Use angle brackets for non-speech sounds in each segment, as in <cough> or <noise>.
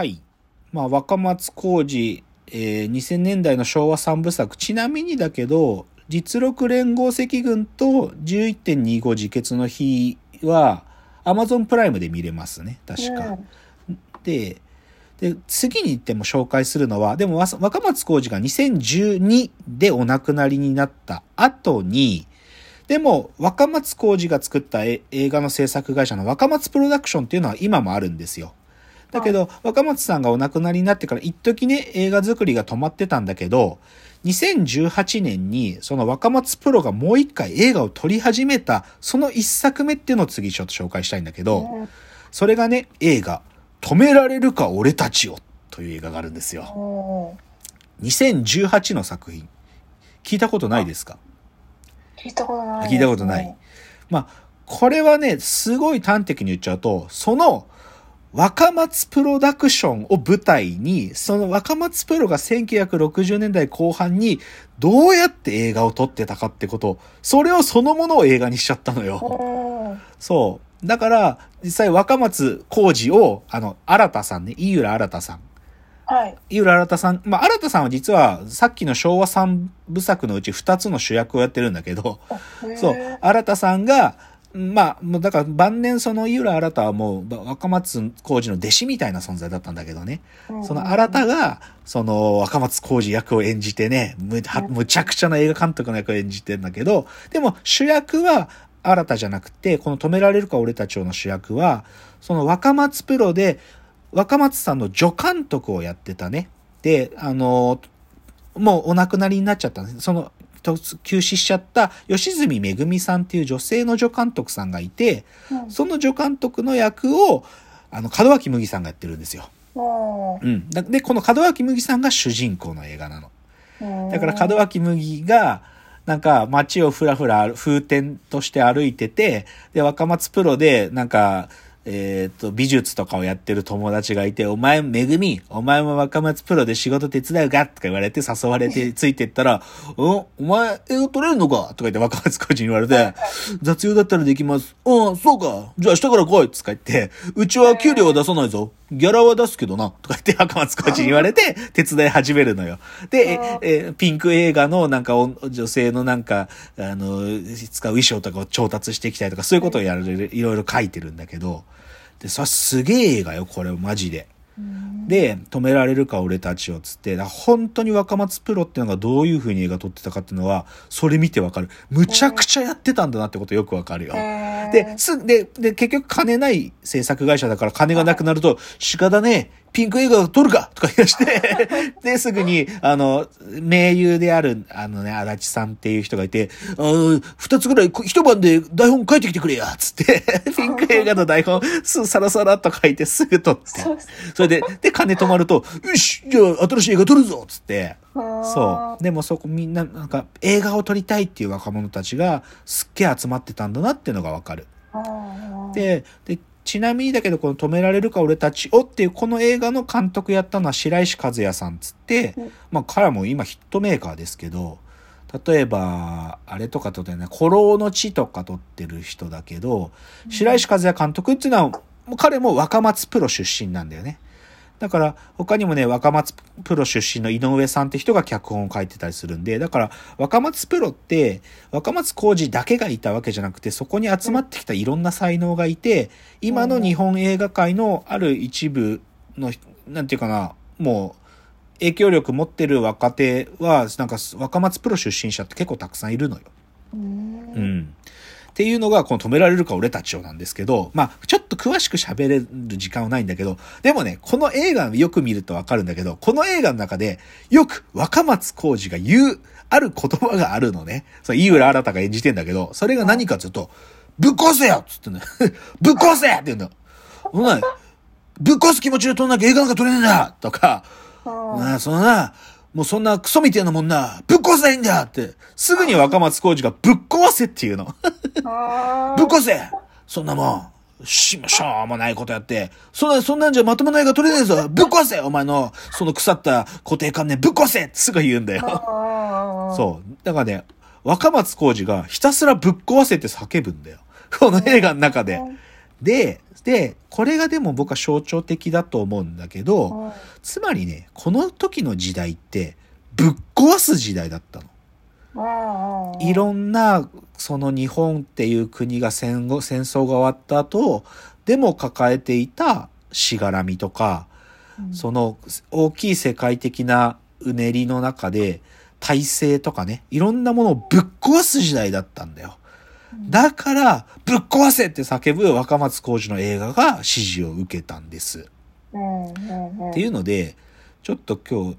はい。まあ、若松浩二、えー2000年代の昭和三部作。ちなみにだけど、実録連合赤軍と11.25自決の日は、Amazon プライムで見れますね。確か。で、で、次に行っても紹介するのは、でもわ若松浩二が2012でお亡くなりになった後に、でも若松浩二が作ったえ映画の制作会社の若松プロダクションっていうのは今もあるんですよ。だけど、若松さんがお亡くなりになってから一時ね、映画作りが止まってたんだけど、2018年にその若松プロがもう一回映画を撮り始めた、その一作目っていうのを次ちょっと紹介したいんだけど、それがね、映画、止められるか俺たちをという映画があるんですよ。2018の作品。聞いたことないですか？聞いたことない、聞いたことない。。まあ、これはね、すごい端的に言っちゃうと、その若松プロダクションを舞台に、その若松プロが1960年代後半にどうやって映画を撮ってたかってこと、それをそのものを映画にしちゃったのよ。そう。だから、実際若松浩二を、あの、新田さんね、井浦新さん。はい。井浦新さん、まあ、新田さんは実はさっきの昭和三部作のうち2つの主役をやってるんだけど、そう、新田さんが、まあ、もうだから晩年その井浦新はもうば若松浩二の弟子みたいな存在だったんだけどね。その新田が、その若松浩二役を演じてね、むはむちゃくちゃな映画監督の役を演じてんだけど、でも主役は新田じゃなくて、この止められるか俺たちをの主役は、その若松プロで、若松さんの助監督をやってたね。で、あの、もうお亡くなりになっちゃったんです。その、と急死しちゃった吉住めぐみさんっていう女性の助監督さんがいて、その助監督の役を、あの、門脇麦さんがやってるんですよ。うん。で、この門脇麦さんが主人公の映画なの。だから門脇麦が、なんか街をふらふら風天として歩いてて、で、若松プロで、なんか、えっ、と、美術とかをやってる友達がいて、お前、めぐみ、お前も若松プロで仕事手伝うかとか言われて誘われて <laughs> ついてったら、お、お前、映画撮れるのか？とか言って若松コーチに言われて、雑用だったらできます。うん、そうか。じゃあ明日から来いとか言って、うちは給料は出さないぞ。ギャラは出すけどな。とか言って若松コーチに言われて、<laughs> 手伝い始めるのよ。で、え、えピンク映画のなんかお女性のなんか、あの、使う衣装とかを調達していきたいとか、そういうことをやる、いろいろ書いてるんだけど、で、さ、すげえ映画よ、これ、マジで。で、止められるか俺たちをつって、だ本当に若松プロっていうのがどういう風に映画撮ってたかっていうのは、それ見てわかる。むちゃくちゃやってたんだなってことよくわかるよ。で、す、で、で、結局金ない制作会社だから金がなくなると、鹿だね、ピンク映画撮るかとか言い出して、<laughs> で、すぐに、あの、名優である、あのね、足立さんっていう人がいて、二つぐらい、こ一晩で台本書いてきてくれやつって、<laughs> ピンク映画の台本、す、さらさらっと書いてすぐ撮って。それで、で、金止まると、よし、じゃあ新しい映画撮るぞつって。そう。でもそこみんな、なんか、映画を撮りたいっていう若者たちが、すっげえ集まってたんだなっていうのがわかる。で、で、ちなみにだけど、この止められるか俺たちをっていうこの映画の監督やったのは白石和也さんつって、まあ彼も今ヒットメーカーですけど、例えば、あれとか撮ってね、古老の地とか撮ってる人だけど、白石和也監督っていうのは、もう彼も若松プロ出身なんだよね。だから、他にもね、若松プロ出身の井上さんって人が脚本を書いてたりするんで、だから、若松プロって、若松浩二だけがいたわけじゃなくて、そこに集まってきたいろんな才能がいて、今の日本映画界のある一部の、なんていうかな、もう、影響力持ってる若手は、なんか、若松プロ出身者って結構たくさんいるのよ。うん。っていうのが、この止められるか俺たちをなんですけど、まあ、ちょっと詳しく喋れる時間はないんだけど、でもね、この映画よく見るとわかるんだけど、この映画の中で、よく若松浩二が言う、ある言葉があるのね。そう、井浦新が演じてんだけど、それが何かっていうと、ぶっ壊せよっつってね。<laughs> ぶっ壊せって言うんだ。お前、ぶっ壊す気持ちで撮んなきゃ映画なんか撮れねえんだとか、なあ、そのな、もうそんなクソみてえなもんな、ぶっ壊せないんだって、すぐに若松浩二がぶっ壊せっていうの。ぶっ壊せそんなもん、しもしょうもないことやって、そんな、そんなんじゃまともな映画撮れねえぞぶっ壊せお前の、その腐った固定観念ぶっ壊せすぐ言うんだよ。そう。だからね、若松浩二がひたすらぶっ壊せって叫ぶんだよ。この映画の中で。で、で、これがでも僕は象徴的だと思うんだけど、うんつまりね、この時の時代って、ぶっ壊す時代だったの。いろんな、その日本っていう国が戦後、戦争が終わった後、でも抱えていたしがらみとか、うんその大きい世界的なうねりの中で、体制とかね、いろんなものをぶっ壊す時代だったんだよ。だから、ぶっ壊せって叫ぶ若松浩二の映画が支持を受けたんです。っていうので、ちょっと今日、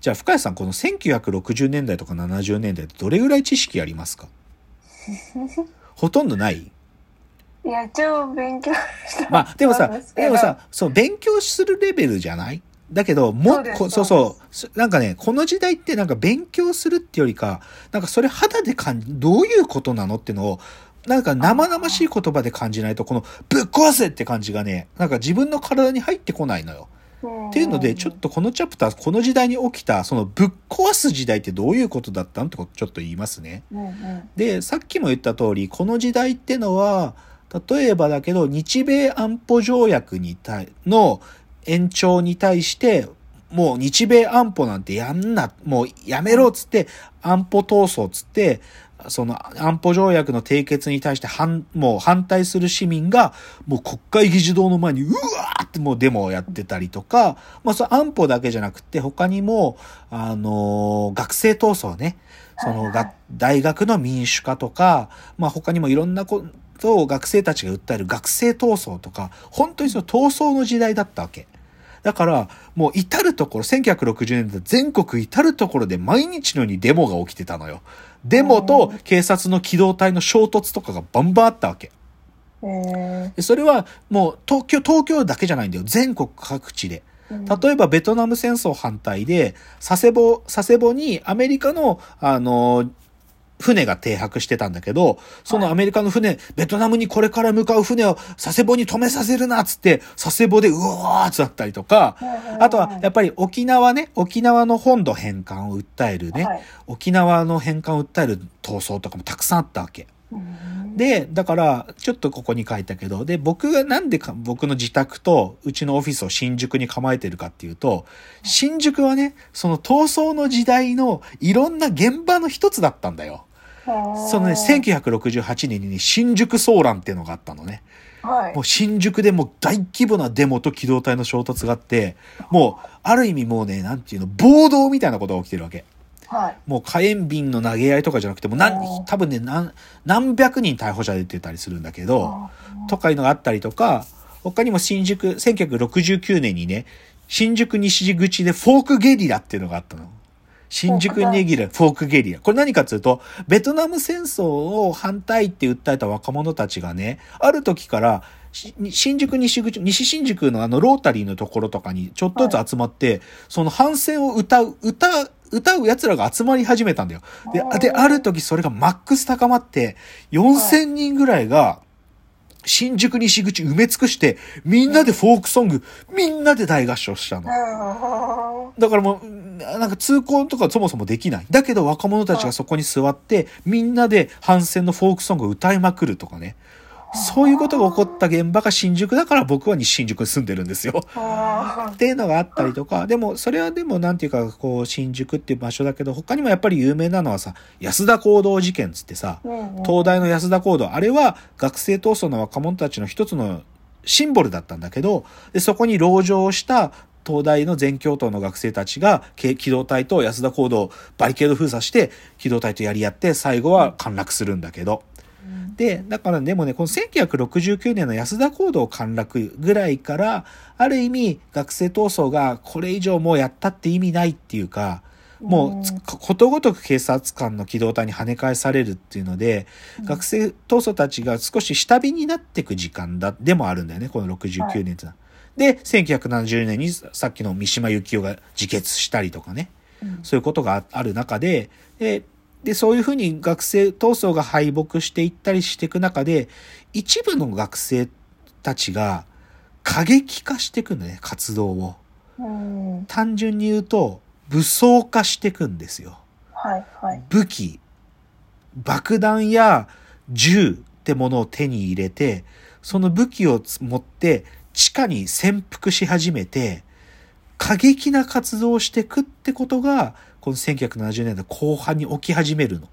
じゃあ深谷さん、この1960年代とか70年代ってどれぐらい知識ありますか？<laughs> ほとんどない。いや一応勉強したまあ、でもさでもさ、そう、勉強するレベルじゃない？だけど、もそうですこそうそうすなんかね、この時代ってなんか勉強するってよりか、なんかそれ肌で感じ、どういうことなのってのを、なんか生々しい言葉で感じないと、このぶっ壊せって感じがね、なんか自分の体に入ってこないのよ。っていうので、ちょっとこのチャプター、この時代に起きた、そのぶっ壊す時代ってどういうことだったのってことちょっと言いますね。うんうんで、さっきも言った通り、この時代ってのは、例えばだけど、日米安保条約に対、の延長に対して、もう日米安保なんてやんな、もうやめろっつって、安保闘争っつって、その安保条約の締結に対して反、もう反対する市民が、もう国会議事堂の前にうわーってもうデモをやってたりとか、まあその安保だけじゃなくて、他にも、あのー学生闘争ね、そのが大学の民主化とか、まあ他にもいろんなことを学生たちが訴える学生闘争とか、本当にその闘争の時代だったわけ。だから、もう至るところ、1960年代全国至るところで毎日のようにデモが起きてたのよ。デモと警察の機動隊の衝突とかがバンバンあったわけ。えーでそれはもう東京、東京だけじゃないんだよ。全国各地で。うん例えばベトナム戦争反対で、佐世保、佐世保にアメリカの、あの、船が停泊してたんだけど、そのアメリカの船、ベトナムにこれから向かう船を佐世保に止めさせるなっつって、佐世保でうわーってなったりとか、あとはやっぱり沖縄ね、沖縄の本土返還を訴えるね、はい。沖縄の返還を訴える闘争とかもたくさんあったわけ。うん。で、だから、ちょっとここに書いたけど、で、僕がなんでか、僕の自宅とうちのオフィスを新宿に構えてるかっていうと、新宿はね、その闘争の時代のいろんな現場の一つだったんだよ。そのね、1968年にね、新宿騒乱っていうのがあったのね。はいもう新宿でもう大規模なデモと機動隊の衝突があって、もう、ある意味もうね、なんていうの、暴動みたいなことが起きてるわけ。はいもう火炎瓶の投げ合いとかじゃなくて、もう何多分ね、何、何百人逮捕者出てたりするんだけど、あとかいうのがあったりとか、他にも新宿、1969年にね、新宿西口でフォークゲリラっていうのがあったの。新宿ネギラ、フォークゲリラ。これ何かっていうと、ベトナム戦争を反対って訴えた若者たちがね、ある時から、し新宿西口、西新宿のあのロータリーのところとかにちょっとずつ集まって、その反戦を歌う、歌う、歌う奴らが集まり始めたんだよ。で、で、ある時それがマックス高まって、4000人ぐらいが、新宿西口埋め尽くして、みんなでフォークソング、みんなで大合唱したの。うんだからもう、なんか通行とかそもそもできない。だけど若者たちがそこに座って、みんなで反戦のフォークソングを歌いまくるとかね。そういうことが起こった現場が新宿だから僕は西新宿に住んでるんですよ。あっていうのがあったりとか、でもそれはでもなんていうか、こう、新宿っていう場所だけど、他にもやっぱり有名なのはさ、安田講堂事件つってさ、東大の安田講堂、あれは学生闘争の若者たちの一つのシンボルだったんだけど、でそこに籠城をした東大の全教頭の学生たちが、け機動隊と安田講堂をバリケード封鎖して、機動隊とやり合って、最後は陥落するんだけど、で、だからでもね、この1969年の安田講堂陥落ぐらいから、ある意味学生闘争がこれ以上もうやったって意味ないっていうか、もうつことごとく警察官の機動隊に跳ね返されるっていうので、学生闘争たちが少し下火になっていく時間だ、でもあるんだよね、この69年ってのは。で、1970年にさっきの三島由紀夫が自決したりとかね。うんそういうことがある中で、で、で、そういうふうに学生闘争が敗北していったりしていく中で、一部の学生たちが過激化していくんだね、活動を。うん単純に言うと、武装化していくんですよ。はいはい武器、爆弾や銃ってものを手に入れて、その武器を持って地下に潜伏し始めて、過激な活動をしていくってことが、この1970年代後半に起き始めるの。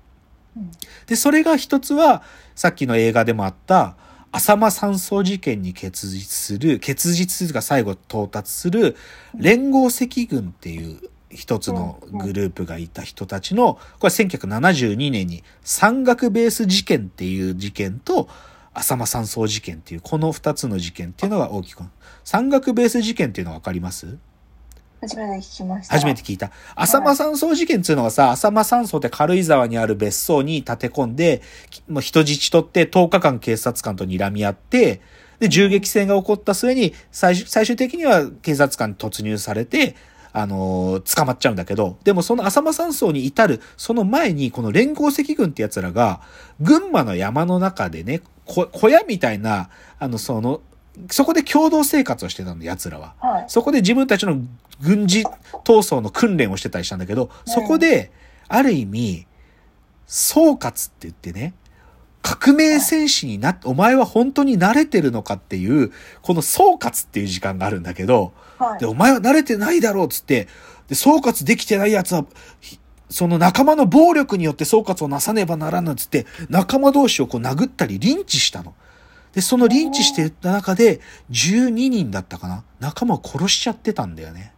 うんで、それが一つは、さっきの映画でもあった、浅間山荘事件に結実する、結実が最後到達する、連合赤軍っていう一つのグループがいた人たちの、これ1972年に山岳ベース事件っていう事件と、浅間山荘事件っていう、この二つの事件っていうのが大きく。山岳ベース事件っていうのはわかります？初めて聞きました。初めて聞いた。浅間山荘事件っていうのがさ、浅間山荘って軽井沢にある別荘に立て込んで、きもう人質取って10日間警察官と睨み合って、で、銃撃戦が起こった末に、最終、最終的には警察官に突入されて、あのー捕まっちゃうんだけど、でもその浅間山荘に至る、その前に、この連合赤軍って奴らが、群馬の山の中でね、こ小屋みたいな、あの、その、そこで共同生活をしてたんだ、奴らは。はい。そこで自分たちの軍事闘争の訓練をしてたりしたんだけど、そこで、ある意味、総括って言ってね、革命戦士になって、お前は本当に慣れてるのかっていう、この総括っていう時間があるんだけど、はいで、。お前は慣れてないだろうっつって、で、総括できてない奴は、ひその仲間の暴力によって総括をなさねばならぬっつって、仲間同士をこう殴ったりリンチしたの。で、そのリンチしてた中で、12人だったかな仲間を殺しちゃってたんだよね。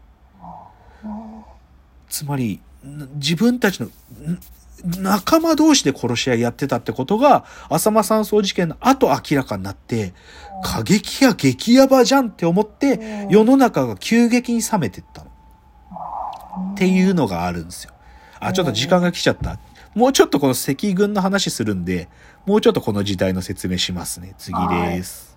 つまり、自分たちの、仲間同士で殺し合いやってたってことが、浅間山荘事件の後明らかになって、過激や激ヤバじゃんって思って、世の中が急激に冷めてったの。っていうのがあるんですよ。あ、ちょっと時間が来ちゃった。もうちょっとこの赤軍の話するんで、もうちょっとこの時代の説明しますね。次です。